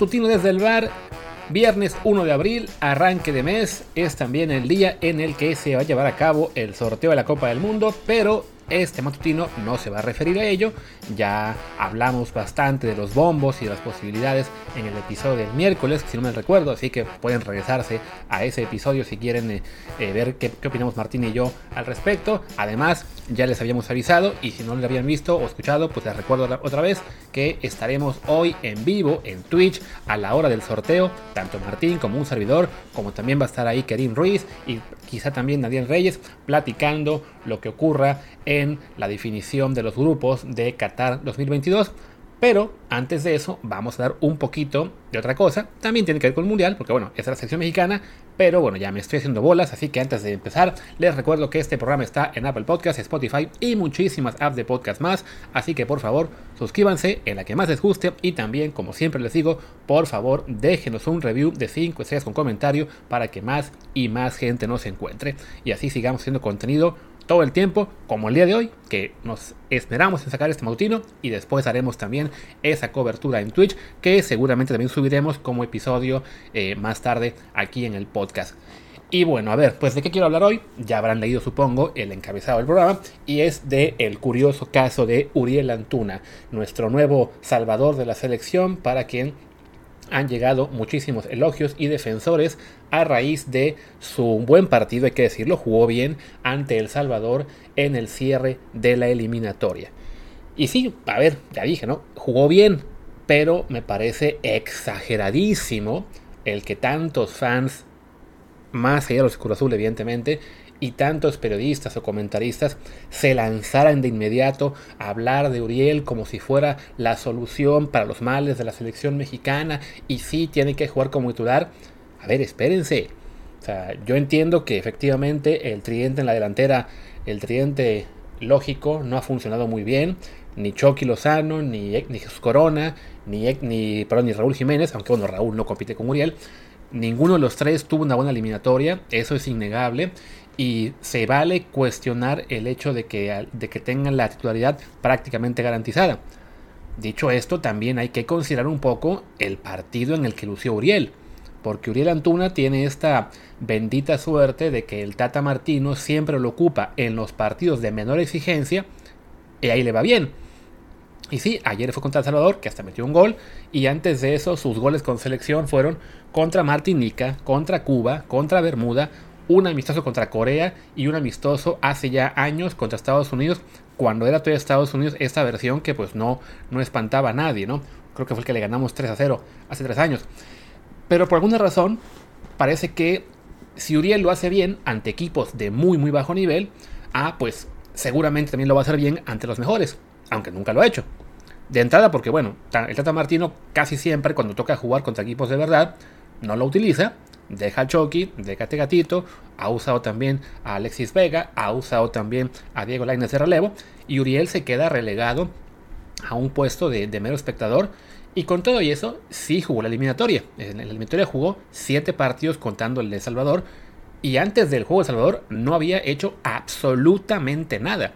Matutino desde el bar. Viernes 1 de abril, arranque de mes, es también el día en el que se va a llevar a cabo el sorteo de la Copa del Mundo, pero este matutino no se va a referir a ello, ya hablamos bastante de los bombos y de las posibilidades en el episodio del miércoles, si no me recuerdo, así que pueden regresarse a ese episodio si quieren eh, eh, ver qué, opinamos Martín y yo al respecto. Además, ya les habíamos avisado y si no lo habían visto o escuchado, pues les recuerdo otra vez que estaremos hoy en vivo en Twitch a la hora del sorteo, tanto Martín como un servidor, como también va a estar ahí Kerim Ruiz y quizá también Nadine Reyes platicando lo que ocurra en la definición de los grupos de Qatar 2022. Pero antes de eso, vamos a dar un poquito de otra cosa. También tiene que ver con el Mundial, porque bueno, es la sección mexicana. Pero bueno, ya me estoy haciendo bolas, así que antes de empezar, les recuerdo que este programa está en Apple Podcasts, Spotify y muchísimas apps de podcast más. Así que por favor, suscríbanse en la que más les guste. Y también, como siempre les digo, por favor, déjenos un review de 5 estrellas con comentario para que más y más gente nos encuentre. Y así sigamos haciendo contenido todo el tiempo, como el día de hoy, que nos esperamos en sacar este matutino y después haremos también esa cobertura en Twitch, que seguramente también subiremos como episodio eh, más tarde aquí en el podcast. Y bueno, a ver, pues de qué quiero hablar hoy, ya habrán leído supongo el encabezado del programa, y es de el curioso caso de Uriel Antuna, nuestro nuevo salvador de la selección, para quien han llegado muchísimos elogios y defensores a raíz de su buen partido, hay que decirlo, jugó bien ante El Salvador en el cierre de la eliminatoria. Y sí, a ver, ya dije, ¿no? Jugó bien, pero me parece exageradísimo el que tantos fans, más allá de los Cruz Azul, evidentemente, y tantos periodistas o comentaristas se lanzaran de inmediato a hablar de Uriel como si fuera la solución para los males de la selección mexicana y sí tiene que jugar como titular. A ver, espérense. O sea, yo entiendo que efectivamente el tridente en la delantera, el tridente lógico, no ha funcionado muy bien. Ni Chucky Lozano, ni, ni Corona, ni, ni, perdón, ni Raúl Jiménez, aunque bueno, Raúl no compite con Uriel. Ninguno de los tres tuvo una buena eliminatoria, eso es innegable y se vale cuestionar el hecho de que, de que tengan la titularidad prácticamente garantizada. Dicho esto, también hay que considerar un poco el partido en el que lució Uriel, porque Uriel Antuna tiene esta bendita suerte de que el Tata Martino siempre lo ocupa en los partidos de menor exigencia y ahí le va bien. Y sí, ayer fue contra El Salvador, que hasta metió un gol, y antes de eso sus goles con selección fueron contra Martinica, contra Cuba, contra Bermuda, un amistoso contra Corea y un amistoso hace ya años contra Estados Unidos, cuando era todavía Estados Unidos esta versión que pues no, no espantaba a nadie, ¿no? Creo que fue el que le ganamos 3 a 0 hace 3 años. Pero por alguna razón parece que si Uriel lo hace bien ante equipos de muy muy bajo nivel, ah, pues seguramente también lo va a hacer bien ante los mejores, aunque nunca lo ha hecho. De entrada porque bueno, el Tata Martino casi siempre cuando toca jugar contra equipos de verdad, no lo utiliza deja a Chucky, deja a Tegatito, ha usado también a Alexis Vega, ha usado también a Diego Lainez de relevo, y Uriel se queda relegado a un puesto de, mero espectador. Y con todo y eso, sí jugó la eliminatoria. En la eliminatoria jugó 7 partidos contando el de Salvador. Y antes del juego de Salvador no había hecho absolutamente nada.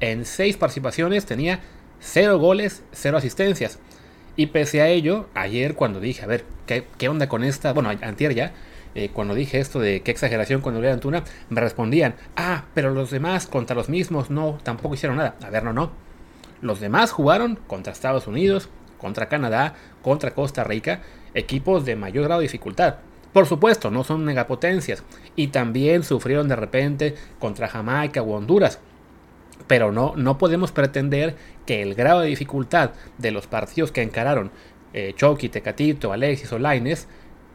En 6 participaciones tenía 0 goles, 0 asistencias. Y pese a ello, ayer cuando dije, a ver, ¿qué, onda con esta? Bueno, antier ya, eh, cuando dije esto de qué exageración cuando leía Antuna, me respondían, ah, pero los demás contra los mismos no, tampoco hicieron nada. A ver, no, no. Los demás jugaron contra Estados Unidos, contra Canadá, contra Costa Rica, equipos de mayor grado de dificultad. Por supuesto, no son megapotencias. Y también sufrieron de repente contra Jamaica o Honduras. Pero no, no podemos pretender que el grado de dificultad de los partidos que encararon eh, Chucky, Tecatito, Alexis o Laines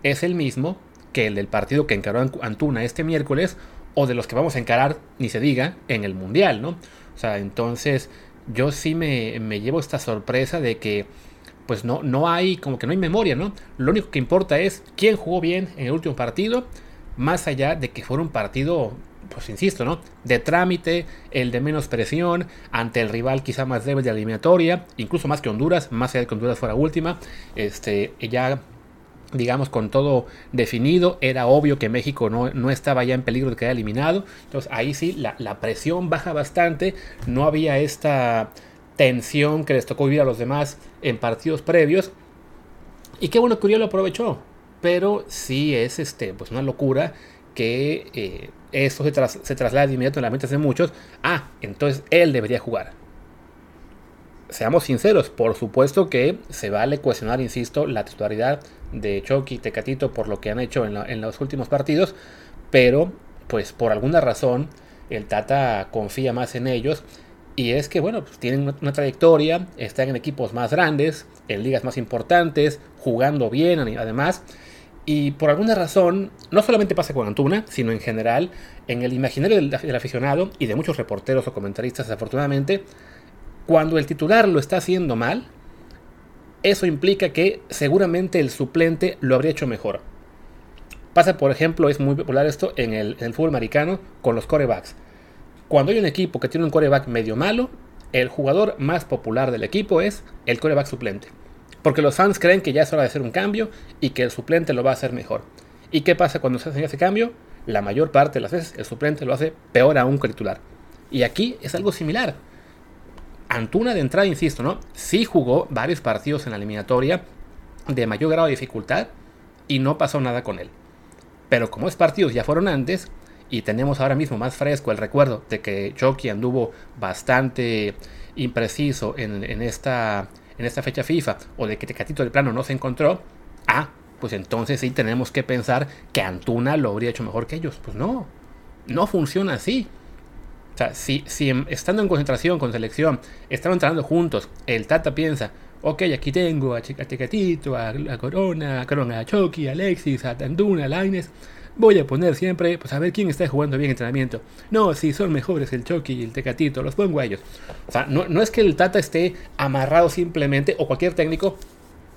es el mismo que el del partido que encaró Antuna este miércoles o de los que vamos a encarar, ni se diga, en el Mundial, ¿no? O sea, entonces yo sí me, llevo esta sorpresa de que pues no, no hay, como que no hay memoria, ¿no? Lo único que importa es quién jugó bien en el último partido, más allá de que fuera un partido, pues insisto, ¿no? De trámite, el de menos presión, ante el rival quizá más débil de la eliminatoria, incluso más que Honduras, más allá de que Honduras fuera última, este, ya digamos, con todo definido. Era obvio que México no, estaba ya en peligro de quedar eliminado. Entonces ahí sí, la, presión baja bastante. No había esta tensión que les tocó vivir a los demás en partidos previos. Y qué bueno que Uriel lo aprovechó. Pero sí es este, pues una locura que eh, eso se, tras, se traslada inmediato en la mente de muchos. Ah, entonces él debería jugar. Seamos sinceros, por supuesto que se vale cuestionar, insisto, la titularidad de Chucky y Tecatito por lo que han hecho en, los últimos partidos, pero pues por alguna razón el Tata confía más en ellos y es que, bueno, pues tienen una, trayectoria, están en equipos más grandes, en ligas más importantes, jugando bien además. Y por alguna razón, no solamente pasa con Antuna, sino en general, en el imaginario del, aficionado y de muchos reporteros o comentaristas, desafortunadamente, cuando el titular lo está haciendo mal, eso implica que seguramente el suplente lo habría hecho mejor. Pasa, por ejemplo, es muy popular esto en el, en el fútbol americano con los corebacks. Cuando hay un equipo que tiene un coreback medio malo, el jugador más popular del equipo es el coreback suplente. Porque los fans creen que ya es hora de hacer un cambio y que el suplente lo va a hacer mejor. ¿Y qué pasa cuando se hace ese cambio? La mayor parte de las veces el suplente lo hace peor aún que el titular. Y aquí es algo similar. Antuna de entrada, insisto, ¿no? Sí jugó varios partidos en la eliminatoria de mayor grado de dificultad y no pasó nada con él. Pero como es partidos ya fueron antes, y tenemos ahora mismo más fresco el recuerdo de que Chucky anduvo bastante impreciso en, esta, en esta fecha FIFA o de que Tecatito de plano no se encontró, ah, pues entonces sí tenemos que pensar que Antuna lo habría hecho mejor que ellos. Pues no, no funciona así. O sea, si, si estando en concentración con selección, están entrando juntos, el Tata piensa, ok, aquí tengo a, Tecatito, a, Corona, a Corona, a Chucky, a Alexis, a Antuna, a Laines voy a poner siempre, pues a ver quién está jugando bien entrenamiento. No, si son mejores el Chucky y el Tecatito, los pongo a ellos. O sea, no, no es que el Tata esté amarrado simplemente, o cualquier técnico,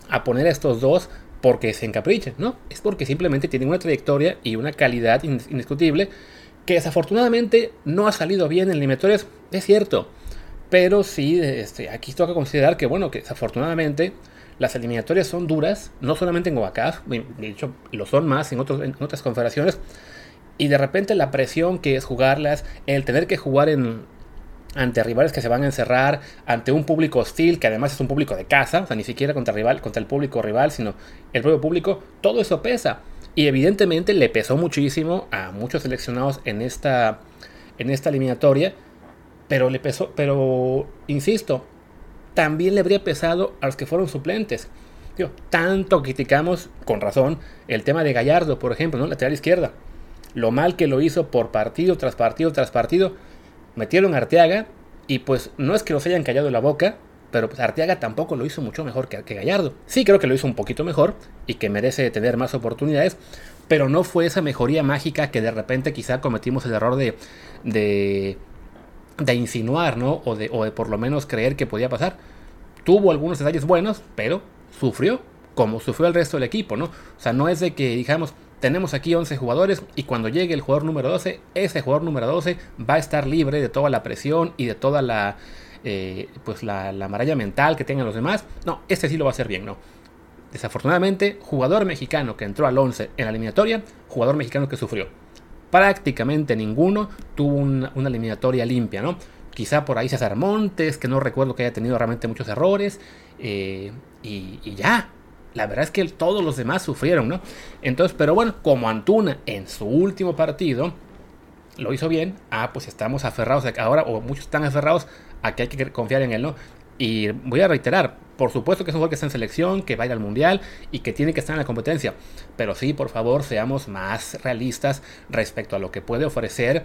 a poner a estos dos porque se encaprichen, ¿no? Es porque simplemente tienen una trayectoria y una calidad indiscutible que desafortunadamente no ha salido bien en eliminatorias, es cierto. Pero sí, este, aquí toca considerar que, bueno, que desafortunadamente las eliminatorias son duras, no solamente en OACAF, de hecho lo son más en, otros, en otras confederaciones, y de repente la presión que es jugarlas, el tener que jugar en, ante rivales que se van a encerrar, ante un público hostil, que además es un público de casa, o sea, ni siquiera contra, rival, contra el público rival, sino el propio público, todo eso pesa. Y evidentemente le pesó muchísimo a muchos seleccionados en esta, en esta eliminatoria, pero le pesó, pero insisto, también le habría pesado a los que fueron suplentes. tanto criticamos, con razón, el tema de Gallardo, por ejemplo, ¿no? lateral izquierda. Lo mal que lo hizo por partido tras partido tras partido. Metieron a Arteaga y pues no es que los hayan callado la boca, pero pues Arteaga tampoco lo hizo mucho mejor que, que, Gallardo. Sí creo que lo hizo un poquito mejor y que merece tener más oportunidades, pero no fue esa mejoría mágica que de repente quizá cometimos el error de, de de insinuar, ¿no? O de, o de por lo menos creer que podía pasar. Tuvo algunos detalles buenos, pero sufrió, como sufrió el resto del equipo, ¿no? O sea, no es de que digamos, tenemos aquí 11 jugadores y cuando llegue el jugador número 12, ese jugador número 12 va a estar libre de toda la presión y de toda la, eh, pues la, la maralla mental que tengan los demás. No, este sí lo va a hacer bien, ¿no? Desafortunadamente, jugador mexicano que entró al 11 en la eliminatoria, jugador mexicano que sufrió prácticamente ninguno tuvo una, eliminatoria limpia, ¿no? Quizá por ahí César Montes, que no recuerdo que haya tenido realmente muchos errores, eh, y, ya. La verdad es que todos los demás sufrieron, ¿no? Entonces, pero bueno, como Antuna en su último partido lo hizo bien, ah, pues estamos aferrados ahora, o muchos están aferrados a que hay que confiar en él, ¿no? Y voy a reiterar, por supuesto que es un jugador que está en selección, que va a ir al mundial y que tiene que estar en la competencia. Pero sí, por favor, seamos más realistas respecto a lo que puede ofrecer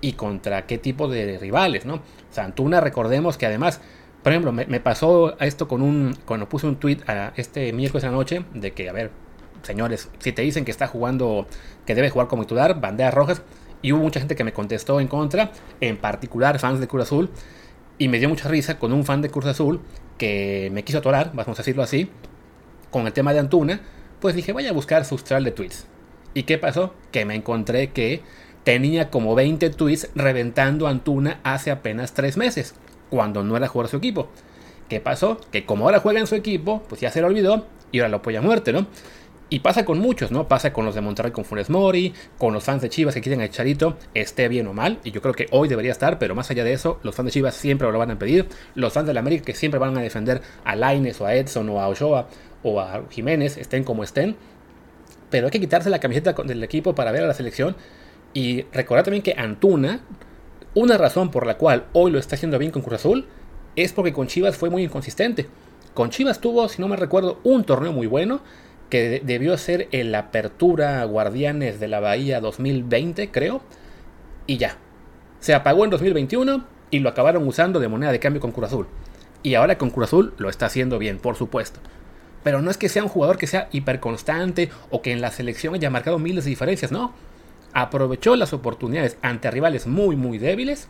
y contra qué tipo de rivales, ¿no? Santuna, recordemos que además, por ejemplo, me, pasó esto con un. Cuando puse un tweet a este miércoles anoche de que, a ver, señores, si te dicen que está jugando, que debe jugar como titular, banderas rojas, y hubo mucha gente que me contestó en contra, en particular fans de Cruz Azul. Y me dio mucha risa con un fan de Cruz Azul que me quiso atorar, vamos a decirlo así, con el tema de Antuna. Pues dije, voy a buscar su trail de tweets. ¿Y qué pasó? Que me encontré que tenía como 20 tweets reventando Antuna hace apenas 3 meses, cuando no era jugador de su equipo. ¿Qué pasó? Que como ahora juega en su equipo, pues ya se lo olvidó y ahora lo apoya a muerte, ¿no? Y pasa con muchos, ¿no? Pasa con los de Monterrey con Funes Mori, con los fans de Chivas que quieren a Charito, esté bien o mal, y yo creo que hoy debería estar, pero más allá de eso, los fans de Chivas siempre lo van a pedir, los fans de la América que siempre van a defender a Laines o a Edson o a Ochoa o a Jiménez, estén como estén. Pero hay que quitarse la camiseta del equipo para ver a la selección. Y recordar también que Antuna, una razón por la cual hoy lo está haciendo bien con Cruz Azul, es porque con Chivas fue muy inconsistente. Con Chivas tuvo, si no me recuerdo, un torneo muy bueno que debió ser el Apertura Guardianes de la Bahía 2020, creo. Y ya. Se apagó en 2021 y lo acabaron usando de moneda de cambio con Cruz Azul. Y ahora con Cruz Azul lo está haciendo bien, por supuesto. Pero no es que sea un jugador que sea hiperconstante o que en la selección haya marcado miles de diferencias, no. Aprovechó las oportunidades ante rivales muy, muy débiles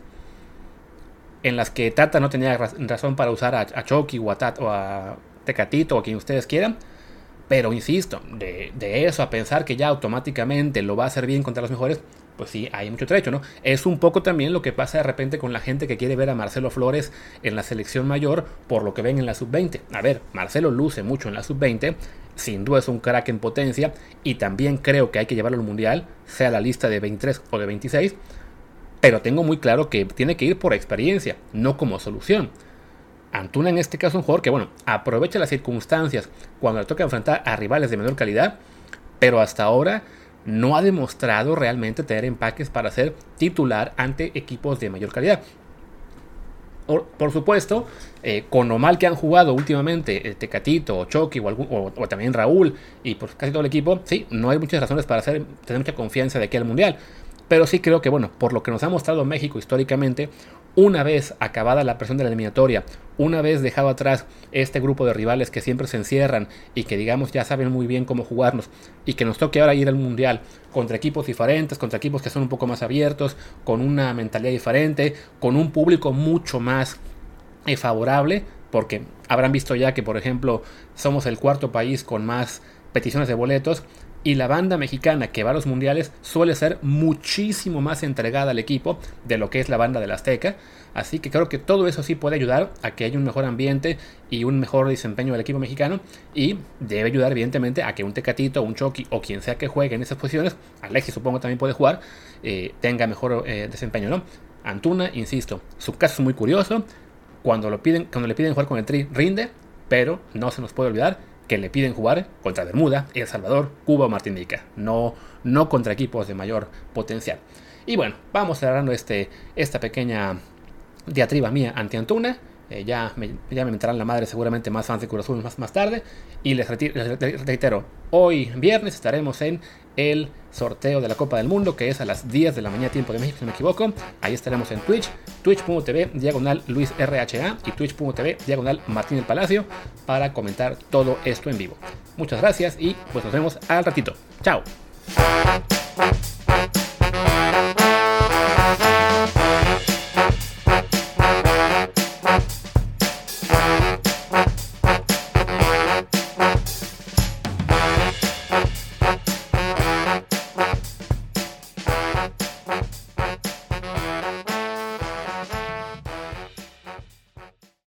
en las que Tata no tenía razón para usar a, Chucky o a, o a Tecatito o a quien ustedes quieran. Pero insisto, de, eso a pensar que ya automáticamente lo va a hacer bien contra los mejores, pues sí, hay mucho trecho, ¿no? Es un poco también lo que pasa de repente con la gente que quiere ver a Marcelo Flores en la selección mayor por lo que ven en la sub-20. A ver, Marcelo luce mucho en la sub-20, sin duda es un crack en potencia y también creo que hay que llevarlo al mundial, sea la lista de 23 o de 26, pero tengo muy claro que tiene que ir por experiencia, no como solución. Antuna en este caso es un jugador que, bueno, aprovecha las circunstancias cuando le toca enfrentar a rivales de menor calidad, pero hasta ahora no ha demostrado realmente tener empaques para ser titular ante equipos de mayor calidad. Por, supuesto, eh, con lo mal que han jugado últimamente el eh, Tecatito o Chucky o, o, también Raúl y por casi todo el equipo, sí, no hay muchas razones para hacer, tener mucha confianza de aquí al Mundial. Pero sí creo que, bueno, por lo que nos ha mostrado México históricamente, una vez acabada la presión de la eliminatoria, una vez dejado atrás este grupo de rivales que siempre se encierran y que digamos ya saben muy bien cómo jugarnos y que nos toque ahora ir al mundial contra equipos diferentes, contra equipos que son un poco más abiertos, con una mentalidad diferente, con un público mucho más eh, favorable, porque habrán visto ya que por ejemplo somos el cuarto país con más peticiones de boletos y la banda mexicana que va a los mundiales suele ser muchísimo más entregada al equipo de lo que es la banda del Azteca. Así que creo que todo eso sí puede ayudar a que haya un mejor ambiente y un mejor desempeño del equipo mexicano. Y debe ayudar, evidentemente, a que un Tecatito, un Chucky o quien sea que juegue en esas posiciones, Alexis supongo también puede jugar, eh, tenga mejor eh, desempeño, ¿no? Antuna, insisto, su caso es muy curioso. Cuando, lo piden, cuando le piden jugar con el Tri, rinde, pero no se nos puede olvidar que le piden jugar contra Bermuda, El Salvador, Cuba o Martinica, no, no contra equipos de mayor potencial. Y bueno, vamos cerrando este, esta pequeña diatriba mía ante Antuna. Eh, ya, me, ya me meterán la madre seguramente más fans de Cruz más, más tarde. Y les, reitero, hoy viernes estaremos en el sorteo de la Copa del Mundo, que es a las 10 de la mañana tiempo de México, si no me equivoco. Ahí estaremos en Twitch, twitch.tv diagonal Luis RHA y twitch.tv diagonal Martín el Palacio para comentar todo esto en vivo. Muchas gracias y pues nos vemos al ratito. Chao.